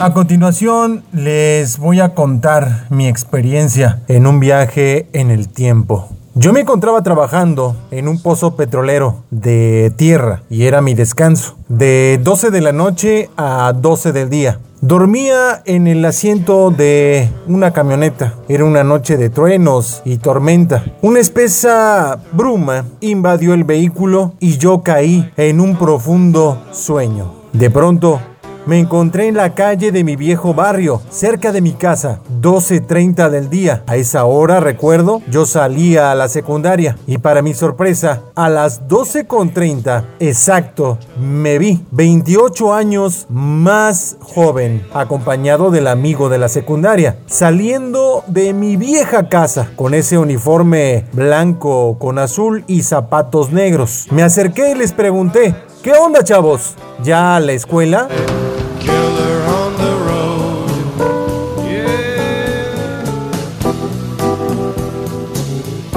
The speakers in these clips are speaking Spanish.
A continuación les voy a contar mi experiencia en un viaje en el tiempo. Yo me encontraba trabajando en un pozo petrolero de tierra y era mi descanso, de 12 de la noche a 12 del día. Dormía en el asiento de una camioneta. Era una noche de truenos y tormenta. Una espesa bruma invadió el vehículo y yo caí en un profundo sueño. De pronto me encontré en la calle de mi viejo barrio, cerca de mi casa, 12.30 del día. A esa hora, recuerdo, yo salía a la secundaria y para mi sorpresa, a las 12.30, exacto, me vi 28 años más joven, acompañado del amigo de la secundaria, saliendo de mi vieja casa con ese uniforme blanco con azul y zapatos negros. Me acerqué y les pregunté, ¿qué onda chavos? ¿Ya a la escuela?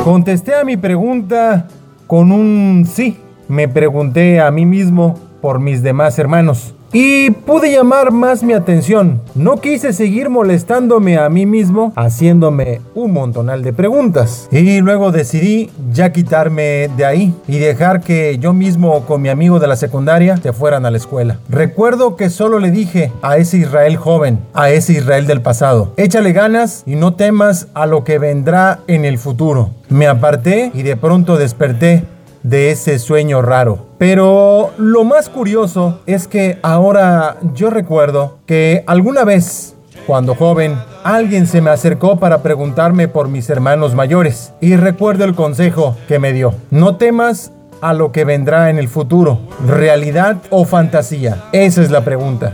Contesté a mi pregunta con un sí. Me pregunté a mí mismo por mis demás hermanos. Y pude llamar más mi atención. No quise seguir molestándome a mí mismo haciéndome un montonal de preguntas. Y luego decidí ya quitarme de ahí y dejar que yo mismo con mi amigo de la secundaria se fueran a la escuela. Recuerdo que solo le dije a ese Israel joven, a ese Israel del pasado, échale ganas y no temas a lo que vendrá en el futuro. Me aparté y de pronto desperté de ese sueño raro. Pero lo más curioso es que ahora yo recuerdo que alguna vez, cuando joven, alguien se me acercó para preguntarme por mis hermanos mayores y recuerdo el consejo que me dio. No temas a lo que vendrá en el futuro, realidad o fantasía. Esa es la pregunta.